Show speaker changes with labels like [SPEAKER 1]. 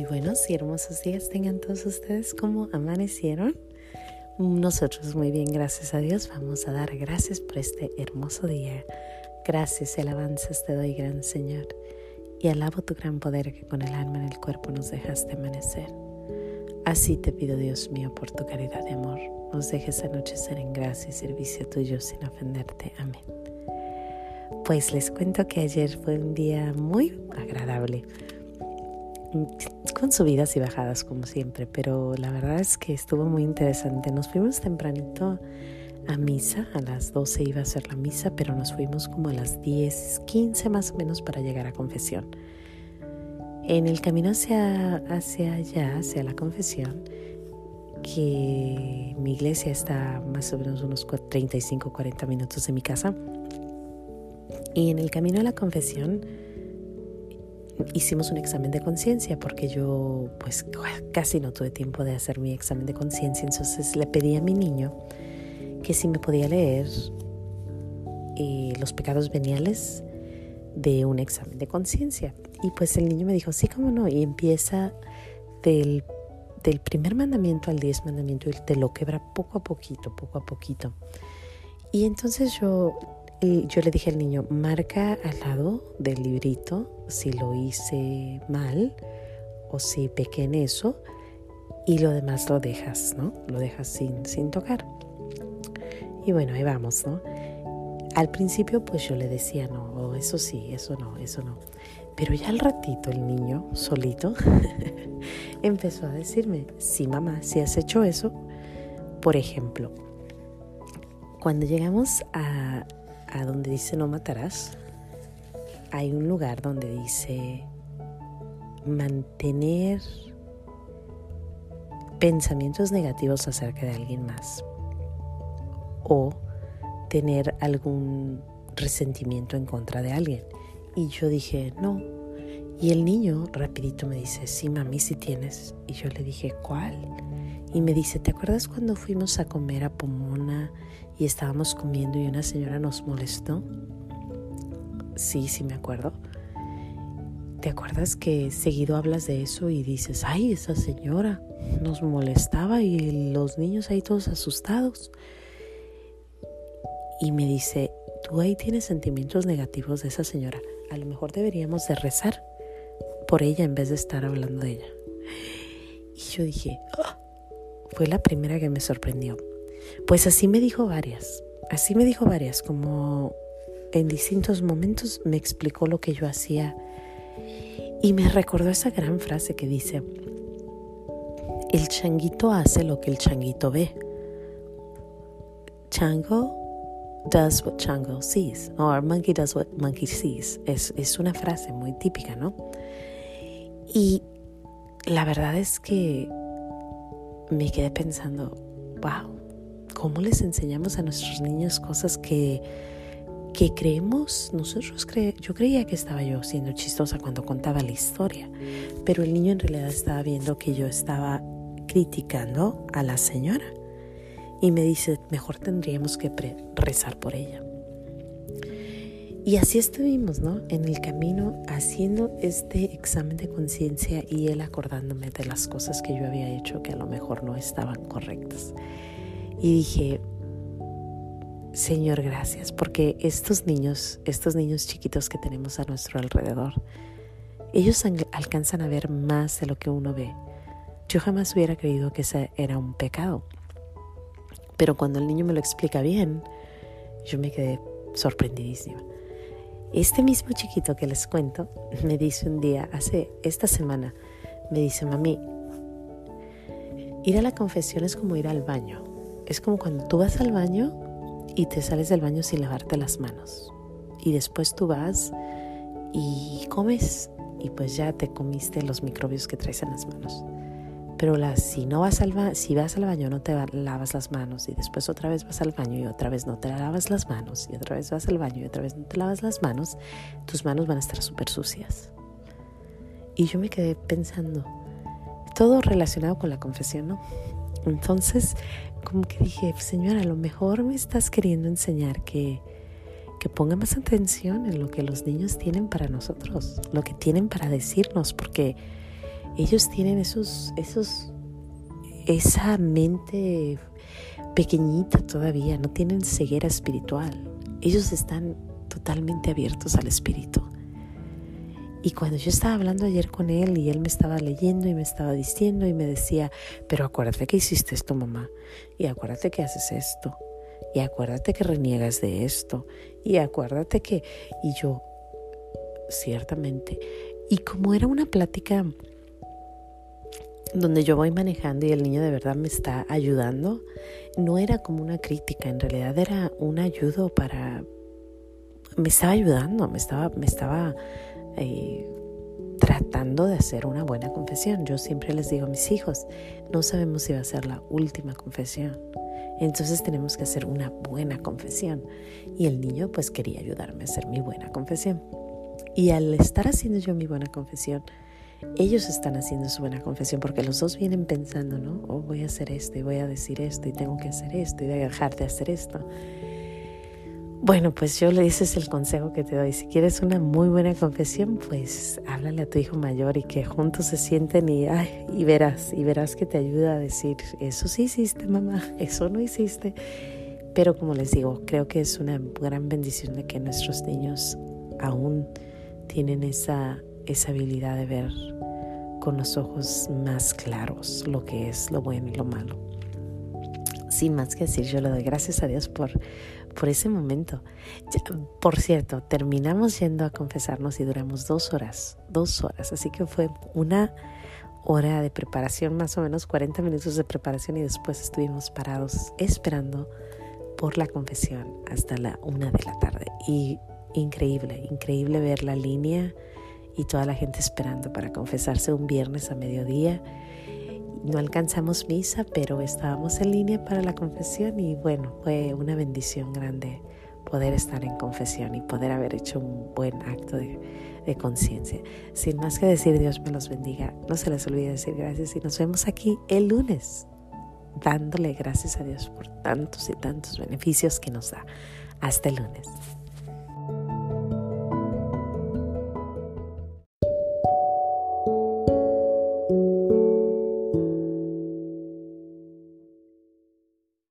[SPEAKER 1] Muy buenos y hermosos días tengan todos ustedes. ¿Cómo amanecieron? Nosotros muy bien, gracias a Dios. Vamos a dar gracias por este hermoso día. Gracias y alabanzas te doy, gran Señor. Y alabo tu gran poder que con el alma en el cuerpo nos dejaste amanecer. Así te pido, Dios mío, por tu caridad de amor, nos dejes anochecer en gracia y servicio tuyo sin ofenderte. Amén. Pues les cuento que ayer fue un día muy agradable con subidas y bajadas como siempre, pero la verdad es que estuvo muy interesante. Nos fuimos tempranito a misa, a las 12 iba a ser la misa, pero nos fuimos como a las 10, 15 más o menos para llegar a confesión. En el camino hacia, hacia allá, hacia la confesión, que mi iglesia está más o menos unos 35, 40 minutos de mi casa, y en el camino a la confesión, hicimos un examen de conciencia porque yo pues casi no tuve tiempo de hacer mi examen de conciencia, entonces le pedí a mi niño que si me podía leer eh, los pecados veniales de un examen de conciencia. Y pues el niño me dijo, sí, cómo no, y empieza del, del primer mandamiento al diez mandamiento y te lo quebra poco a poquito, poco a poquito. Y entonces yo y yo le dije al niño, marca al lado del librito si lo hice mal o si pequé en eso y lo demás lo dejas, ¿no? Lo dejas sin, sin tocar. Y bueno, ahí vamos, ¿no? Al principio pues yo le decía, no, eso sí, eso no, eso no. Pero ya al ratito el niño, solito, empezó a decirme, sí mamá, si has hecho eso, por ejemplo, cuando llegamos a, a donde dice no matarás, hay un lugar donde dice mantener pensamientos negativos acerca de alguien más o tener algún resentimiento en contra de alguien. Y yo dije, no. Y el niño rapidito me dice, sí, mami, sí tienes. Y yo le dije, ¿cuál? Y me dice, ¿te acuerdas cuando fuimos a comer a Pomona y estábamos comiendo y una señora nos molestó. Sí, sí me acuerdo. ¿Te acuerdas que seguido hablas de eso y dices, ay, esa señora nos molestaba y los niños ahí todos asustados? Y me dice, tú ahí tienes sentimientos negativos de esa señora. A lo mejor deberíamos de rezar por ella en vez de estar hablando de ella. Y yo dije, ah", fue la primera que me sorprendió. Pues así me dijo varias, así me dijo varias, como en distintos momentos me explicó lo que yo hacía y me recordó esa gran frase que dice, el changuito hace lo que el changuito ve. Chango does what chango sees, or monkey does what monkey sees. Es, es una frase muy típica, ¿no? Y la verdad es que me quedé pensando, wow, ¿Cómo les enseñamos a nuestros niños cosas que, que creemos? Nosotros cre yo creía que estaba yo siendo chistosa cuando contaba la historia, pero el niño en realidad estaba viendo que yo estaba criticando a la señora y me dice, mejor tendríamos que rezar por ella. Y así estuvimos, ¿no? En el camino haciendo este examen de conciencia y él acordándome de las cosas que yo había hecho que a lo mejor no estaban correctas. Y dije, Señor, gracias, porque estos niños, estos niños chiquitos que tenemos a nuestro alrededor, ellos alcanzan a ver más de lo que uno ve. Yo jamás hubiera creído que ese era un pecado. Pero cuando el niño me lo explica bien, yo me quedé sorprendidísima. Este mismo chiquito que les cuento me dice un día, hace esta semana, me dice, mami, ir a la confesión es como ir al baño. Es como cuando tú vas al baño y te sales del baño sin lavarte las manos. Y después tú vas y comes y pues ya te comiste los microbios que traes en las manos. Pero si no vas al si vas al baño no te lavas las manos y después otra vez vas al baño y otra vez no te lavas las manos y otra vez vas al baño y otra vez no te lavas las manos, tus manos van a estar súper sucias. Y yo me quedé pensando, todo relacionado con la confesión, ¿no? Entonces, como que dije, señora, a lo mejor me estás queriendo enseñar que, que ponga más atención en lo que los niños tienen para nosotros, lo que tienen para decirnos, porque ellos tienen esos, esos, esa mente pequeñita todavía, no tienen ceguera espiritual. Ellos están totalmente abiertos al espíritu. Y cuando yo estaba hablando ayer con él y él me estaba leyendo y me estaba diciendo y me decía, pero acuérdate que hiciste esto, mamá, y acuérdate que haces esto, y acuérdate que reniegas de esto, y acuérdate que, y yo, ciertamente, y como era una plática donde yo voy manejando y el niño de verdad me está ayudando, no era como una crítica, en realidad era un ayudo para, me estaba ayudando, me estaba, me estaba eh, tratando de hacer una buena confesión. Yo siempre les digo a mis hijos, no sabemos si va a ser la última confesión. Entonces tenemos que hacer una buena confesión. Y el niño pues quería ayudarme a hacer mi buena confesión. Y al estar haciendo yo mi buena confesión, ellos están haciendo su buena confesión porque los dos vienen pensando, ¿no? Oh, voy a hacer esto y voy a decir esto y tengo que hacer esto y voy a dejar de hacer esto. Bueno, pues yo le dices el consejo que te doy. Si quieres una muy buena confesión, pues háblale a tu hijo mayor y que juntos se sienten y, y verás, y verás que te ayuda a decir, eso sí hiciste, mamá, eso no hiciste. Pero como les digo, creo que es una gran bendición de que nuestros niños aún tienen esa, esa habilidad de ver con los ojos más claros lo que es lo bueno y lo malo. Sin más que decir, yo le doy gracias a Dios por por ese momento. Por cierto, terminamos yendo a confesarnos y duramos dos horas, dos horas, así que fue una hora de preparación, más o menos 40 minutos de preparación y después estuvimos parados esperando por la confesión hasta la una de la tarde. Y increíble, increíble ver la línea y toda la gente esperando para confesarse un viernes a mediodía no alcanzamos misa, pero estábamos en línea para la confesión y bueno, fue una bendición grande poder estar en confesión y poder haber hecho un buen acto de, conciencia. Sin más que decir, Dios me los bendiga. No se les olvide decir gracias y nos vemos aquí el lunes, dándole gracias a Dios por tantos y tantos beneficios que nos da. Hasta el lunes.